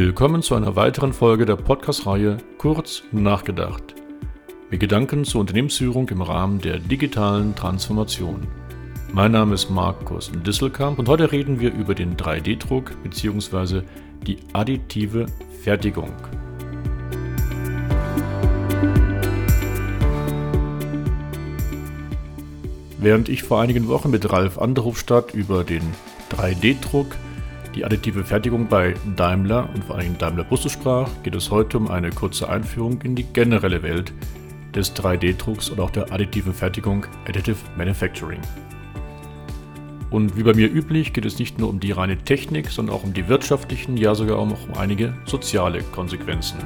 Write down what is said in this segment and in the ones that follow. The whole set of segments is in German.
Willkommen zu einer weiteren Folge der Podcast-Reihe Kurz nachgedacht. Mit Gedanken zur Unternehmensführung im Rahmen der digitalen Transformation. Mein Name ist Markus Disselkamp und heute reden wir über den 3D-Druck bzw. die additive Fertigung. Während ich vor einigen Wochen mit Ralf Anderhofstadt über den 3D-Druck, die additive Fertigung bei Daimler und vor allem Daimler Busse sprach, geht es heute um eine kurze Einführung in die generelle Welt des 3D-Drucks und auch der additiven Fertigung Additive Manufacturing. Und wie bei mir üblich geht es nicht nur um die reine Technik, sondern auch um die wirtschaftlichen, ja sogar auch um einige soziale Konsequenzen.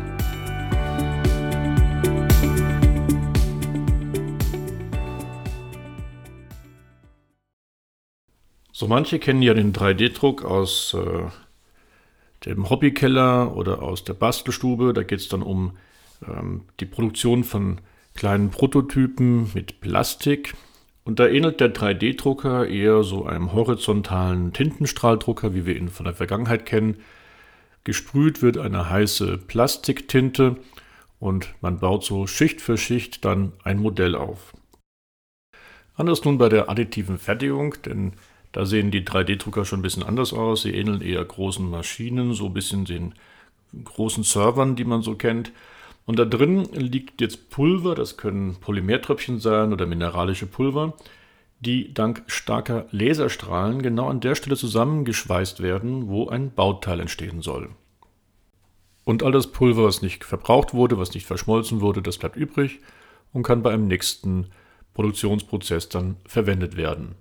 So manche kennen ja den 3D-Druck aus äh, dem Hobbykeller oder aus der Bastelstube. Da geht es dann um ähm, die Produktion von kleinen Prototypen mit Plastik. Und da ähnelt der 3D-Drucker eher so einem horizontalen Tintenstrahldrucker, wie wir ihn von der Vergangenheit kennen. Gesprüht wird eine heiße Plastiktinte und man baut so Schicht für Schicht dann ein Modell auf. Anders nun bei der additiven Fertigung, denn da sehen die 3D-Drucker schon ein bisschen anders aus. Sie ähneln eher großen Maschinen, so ein bisschen den großen Servern, die man so kennt. Und da drin liegt jetzt Pulver, das können Polymertröpfchen sein oder mineralische Pulver, die dank starker Laserstrahlen genau an der Stelle zusammengeschweißt werden, wo ein Bauteil entstehen soll. Und all das Pulver, was nicht verbraucht wurde, was nicht verschmolzen wurde, das bleibt übrig und kann bei einem nächsten Produktionsprozess dann verwendet werden.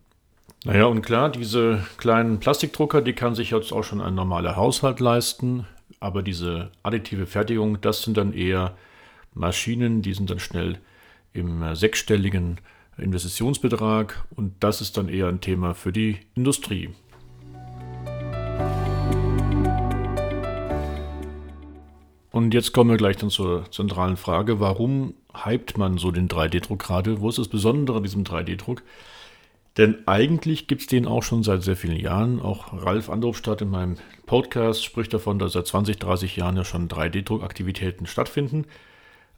Naja, und klar, diese kleinen Plastikdrucker, die kann sich jetzt auch schon ein normaler Haushalt leisten. Aber diese additive Fertigung, das sind dann eher Maschinen, die sind dann schnell im äh, sechsstelligen Investitionsbetrag. Und das ist dann eher ein Thema für die Industrie. Und jetzt kommen wir gleich dann zur zentralen Frage, warum hypt man so den 3D-Druck gerade? Wo ist das Besondere an diesem 3D-Druck? Denn eigentlich gibt es den auch schon seit sehr vielen Jahren. Auch Ralf Andrupstadt in meinem Podcast spricht davon, dass seit 20, 30 Jahren ja schon 3D-Druckaktivitäten stattfinden.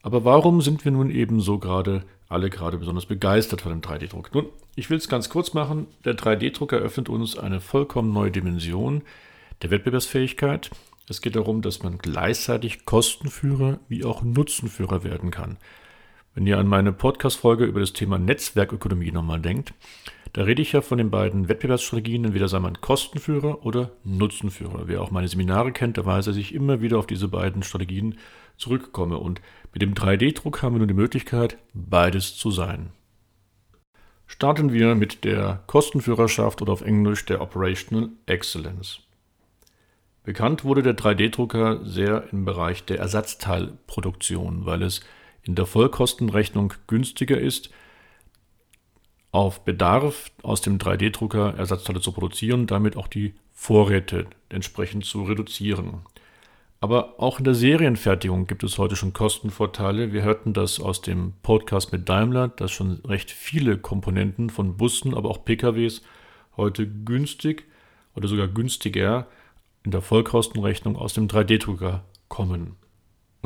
Aber warum sind wir nun eben so gerade alle gerade besonders begeistert von dem 3D-Druck? Nun, ich will es ganz kurz machen. Der 3D-Druck eröffnet uns eine vollkommen neue Dimension der Wettbewerbsfähigkeit. Es geht darum, dass man gleichzeitig Kostenführer wie auch Nutzenführer werden kann. Wenn ihr an meine Podcast-Folge über das Thema Netzwerkökonomie nochmal denkt, da rede ich ja von den beiden Wettbewerbsstrategien, entweder sei man Kostenführer oder Nutzenführer. Wer auch meine Seminare kennt, der weiß, dass ich immer wieder auf diese beiden Strategien zurückkomme. Und mit dem 3D-Druck haben wir nun die Möglichkeit, beides zu sein. Starten wir mit der Kostenführerschaft oder auf Englisch der Operational Excellence. Bekannt wurde der 3D-Drucker sehr im Bereich der Ersatzteilproduktion, weil es in der Vollkostenrechnung günstiger ist, auf Bedarf aus dem 3D-Drucker Ersatzteile zu produzieren, damit auch die Vorräte entsprechend zu reduzieren. Aber auch in der Serienfertigung gibt es heute schon Kostenvorteile. Wir hörten das aus dem Podcast mit Daimler, dass schon recht viele Komponenten von Bussen, aber auch PKWs heute günstig oder sogar günstiger in der Vollkostenrechnung aus dem 3D-Drucker kommen.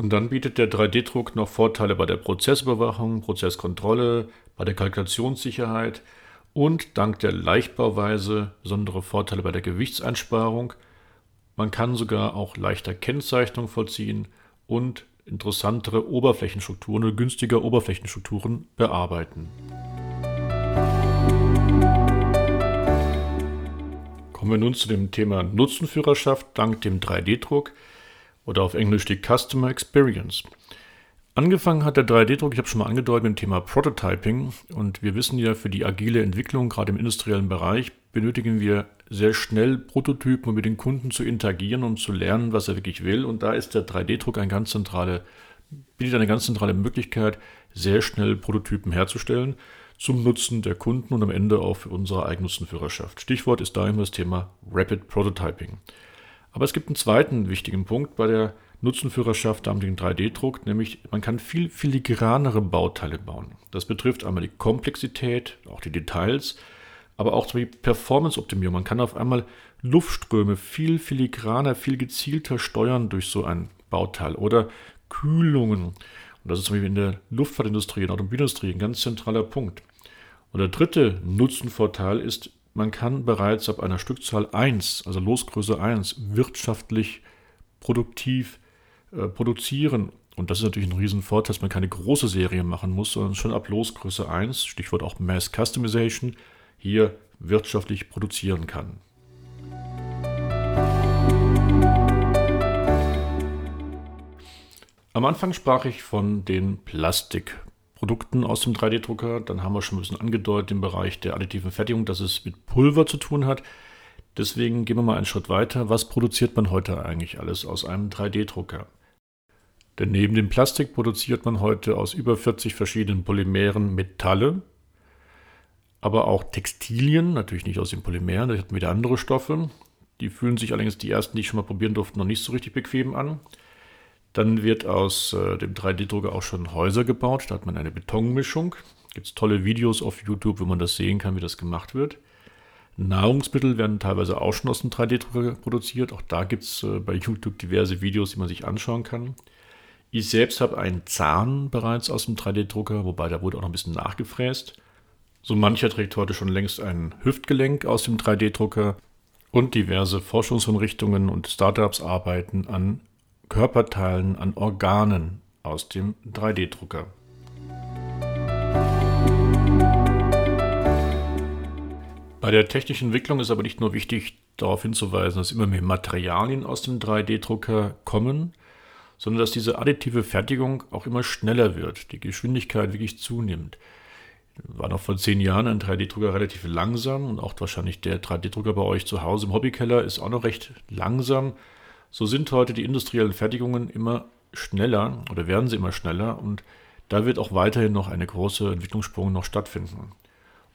Und dann bietet der 3D-Druck noch Vorteile bei der Prozessüberwachung, Prozesskontrolle, bei der Kalkulationssicherheit und dank der Leichtbauweise besondere Vorteile bei der Gewichtseinsparung. Man kann sogar auch leichter Kennzeichnung vollziehen und interessantere Oberflächenstrukturen oder günstiger Oberflächenstrukturen bearbeiten. Kommen wir nun zu dem Thema Nutzenführerschaft dank dem 3D-Druck oder auf Englisch die Customer Experience. Angefangen hat der 3D-Druck, ich habe schon mal angedeutet, mit dem Thema Prototyping. Und wir wissen ja, für die agile Entwicklung, gerade im industriellen Bereich, benötigen wir sehr schnell Prototypen, um mit den Kunden zu interagieren und zu lernen, was er wirklich will. Und da ist der 3D-Druck ein ganz zentrale, bietet eine ganz zentrale Möglichkeit, sehr schnell Prototypen herzustellen zum Nutzen der Kunden und am Ende auch für unsere Eigennutzenführerschaft. Stichwort ist da immer das Thema Rapid Prototyping. Aber es gibt einen zweiten wichtigen Punkt bei der Nutzenführerschaft am 3D-Druck, nämlich man kann viel filigranere Bauteile bauen. Das betrifft einmal die Komplexität, auch die Details, aber auch Beispiel Performance-Optimierung. Man kann auf einmal Luftströme viel filigraner, viel gezielter steuern durch so ein Bauteil oder Kühlungen. Und das ist zum Beispiel in der Luftfahrtindustrie, in der Automobilindustrie ein ganz zentraler Punkt. Und der dritte Nutzenvorteil ist, man kann bereits ab einer Stückzahl 1, also Losgröße 1, wirtschaftlich produktiv äh, produzieren. Und das ist natürlich ein Riesenvorteil, dass man keine große Serie machen muss, sondern schon ab Losgröße 1, Stichwort auch Mass Customization, hier wirtschaftlich produzieren kann. Am Anfang sprach ich von den Plastikprodukten aus dem 3D-Drucker. Dann haben wir schon ein bisschen angedeutet im Bereich der additiven Fertigung, dass es mit Pulver zu tun hat. Deswegen gehen wir mal einen Schritt weiter. Was produziert man heute eigentlich alles aus einem 3D-Drucker? Denn neben dem Plastik produziert man heute aus über 40 verschiedenen Polymeren Metalle, aber auch Textilien, natürlich nicht aus den Polymeren, da hatten wieder andere Stoffe. Die fühlen sich allerdings die ersten, die ich schon mal probieren durfte, noch nicht so richtig bequem an. Dann wird aus äh, dem 3D-Drucker auch schon Häuser gebaut. Da hat man eine Betonmischung. Gibt es tolle Videos auf YouTube, wo man das sehen kann, wie das gemacht wird. Nahrungsmittel werden teilweise auch schon aus dem 3D-Drucker produziert. Auch da gibt es äh, bei YouTube diverse Videos, die man sich anschauen kann. Ich selbst habe einen Zahn bereits aus dem 3D-Drucker, wobei da wurde auch noch ein bisschen nachgefräst. So mancher trägt heute schon längst ein Hüftgelenk aus dem 3D-Drucker und diverse Forschungseinrichtungen und Startups arbeiten an Körperteilen, an Organen aus dem 3D-Drucker. Bei der technischen Entwicklung ist aber nicht nur wichtig, darauf hinzuweisen, dass immer mehr Materialien aus dem 3D-Drucker kommen, sondern dass diese additive Fertigung auch immer schneller wird, die Geschwindigkeit wirklich zunimmt. War noch vor zehn Jahren ein 3D-Drucker relativ langsam und auch wahrscheinlich der 3D-Drucker bei euch zu Hause im Hobbykeller ist auch noch recht langsam. So sind heute die industriellen Fertigungen immer schneller oder werden sie immer schneller und da wird auch weiterhin noch eine große Entwicklungssprung noch stattfinden.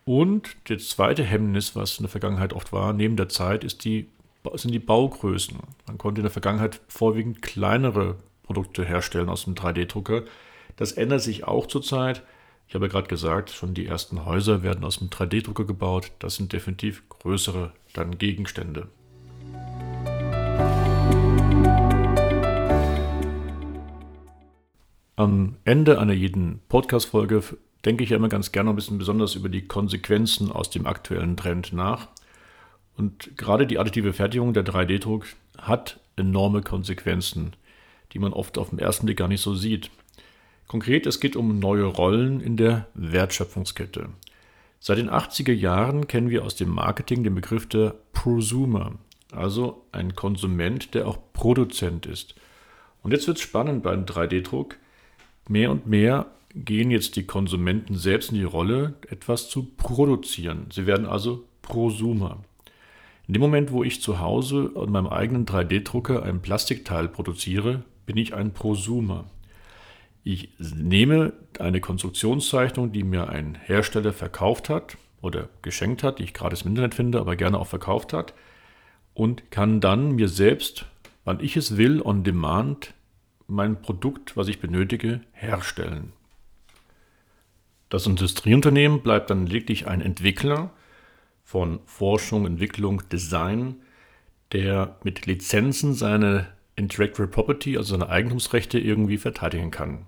Und das zweite Hemmnis, was in der Vergangenheit oft war, neben der Zeit, ist die, sind die Baugrößen. Man konnte in der Vergangenheit vorwiegend kleinere Produkte herstellen aus dem 3D-Drucker. Das ändert sich auch zurzeit. Ich habe ja gerade gesagt, schon die ersten Häuser werden aus dem 3D-Drucker gebaut. Das sind definitiv größere dann Gegenstände. Am Ende einer jeden Podcast-Folge denke ich ja immer ganz gerne ein bisschen besonders über die Konsequenzen aus dem aktuellen Trend nach. Und gerade die additive Fertigung, der 3D-Druck, hat enorme Konsequenzen, die man oft auf den ersten Blick gar nicht so sieht. Konkret, es geht um neue Rollen in der Wertschöpfungskette. Seit den 80er Jahren kennen wir aus dem Marketing den Begriff der Prosumer, also ein Konsument, der auch Produzent ist. Und jetzt wird es spannend beim 3D-Druck. Mehr und mehr gehen jetzt die Konsumenten selbst in die Rolle, etwas zu produzieren. Sie werden also Prosumer. In dem Moment, wo ich zu Hause an meinem eigenen 3D-Drucker ein Plastikteil produziere, bin ich ein Prosumer. Ich nehme eine Konstruktionszeichnung, die mir ein Hersteller verkauft hat oder geschenkt hat, die ich gerade im Internet finde, aber gerne auch verkauft hat, und kann dann mir selbst, wann ich es will, on demand mein Produkt, was ich benötige, herstellen. Das Industrieunternehmen bleibt dann lediglich ein Entwickler von Forschung, Entwicklung, Design, der mit Lizenzen seine Intellectual Property, also seine Eigentumsrechte, irgendwie verteidigen kann.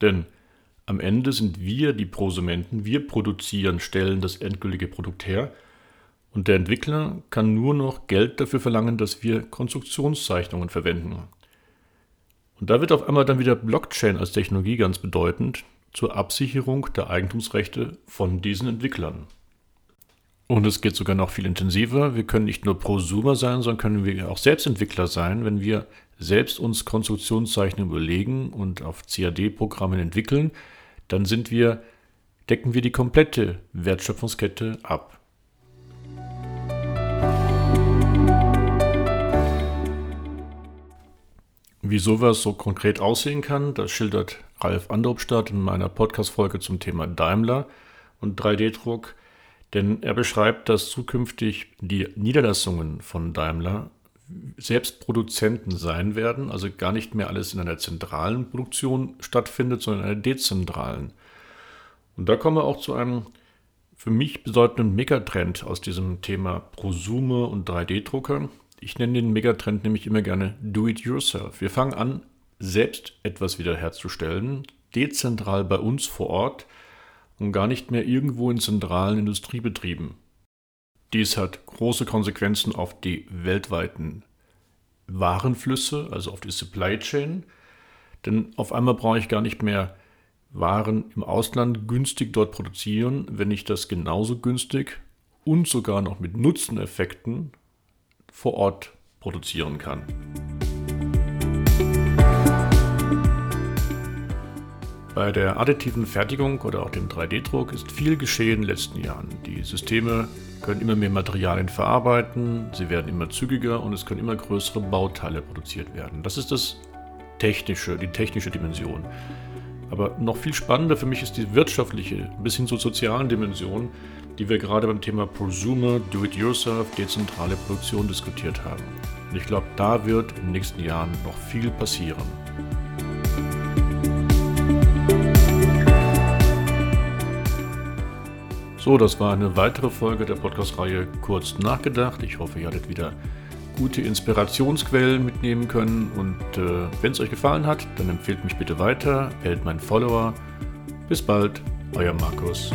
Denn am Ende sind wir die Prosumenten, wir produzieren, stellen das endgültige Produkt her und der Entwickler kann nur noch Geld dafür verlangen, dass wir Konstruktionszeichnungen verwenden. Und da wird auf einmal dann wieder Blockchain als Technologie ganz bedeutend zur Absicherung der Eigentumsrechte von diesen Entwicklern. Und es geht sogar noch viel intensiver. Wir können nicht nur Prosumer sein, sondern können wir auch Selbstentwickler sein, wenn wir selbst uns Konstruktionszeichnungen überlegen und auf CAD-Programmen entwickeln, dann sind wir, decken wir die komplette Wertschöpfungskette ab. Wie sowas so konkret aussehen kann, das schildert Ralf Andrupstadt in meiner Podcast-Folge zum Thema Daimler und 3D-Druck. Denn er beschreibt, dass zukünftig die Niederlassungen von Daimler selbst Produzenten sein werden, also gar nicht mehr alles in einer zentralen Produktion stattfindet, sondern in einer dezentralen. Und da kommen wir auch zu einem für mich bedeutenden Megatrend aus diesem Thema Prosumer und 3D-Drucker. Ich nenne den Megatrend nämlich immer gerne Do-it-yourself. Wir fangen an, selbst etwas wiederherzustellen, dezentral bei uns vor Ort und gar nicht mehr irgendwo in zentralen Industriebetrieben. Dies hat große Konsequenzen auf die weltweiten Warenflüsse, also auf die Supply Chain, denn auf einmal brauche ich gar nicht mehr waren im Ausland günstig dort produzieren, wenn ich das genauso günstig und sogar noch mit Nutzeneffekten vor Ort produzieren kann. Bei der additiven Fertigung oder auch dem 3D-Druck ist viel geschehen in den letzten Jahren. Die Systeme können immer mehr Materialien verarbeiten, sie werden immer zügiger und es können immer größere Bauteile produziert werden. Das ist das technische, die technische Dimension. Aber noch viel spannender für mich ist die wirtschaftliche, bis hin zur sozialen Dimension, die wir gerade beim Thema Prosumer, Do-it-yourself, dezentrale Produktion diskutiert haben. Und ich glaube, da wird in den nächsten Jahren noch viel passieren. So, das war eine weitere Folge der Podcast-Reihe Kurz nachgedacht. Ich hoffe, ihr hattet wieder gute Inspirationsquellen mitnehmen können. Und äh, wenn es euch gefallen hat, dann empfehlt mich bitte weiter, hält mein Follower. Bis bald, euer Markus.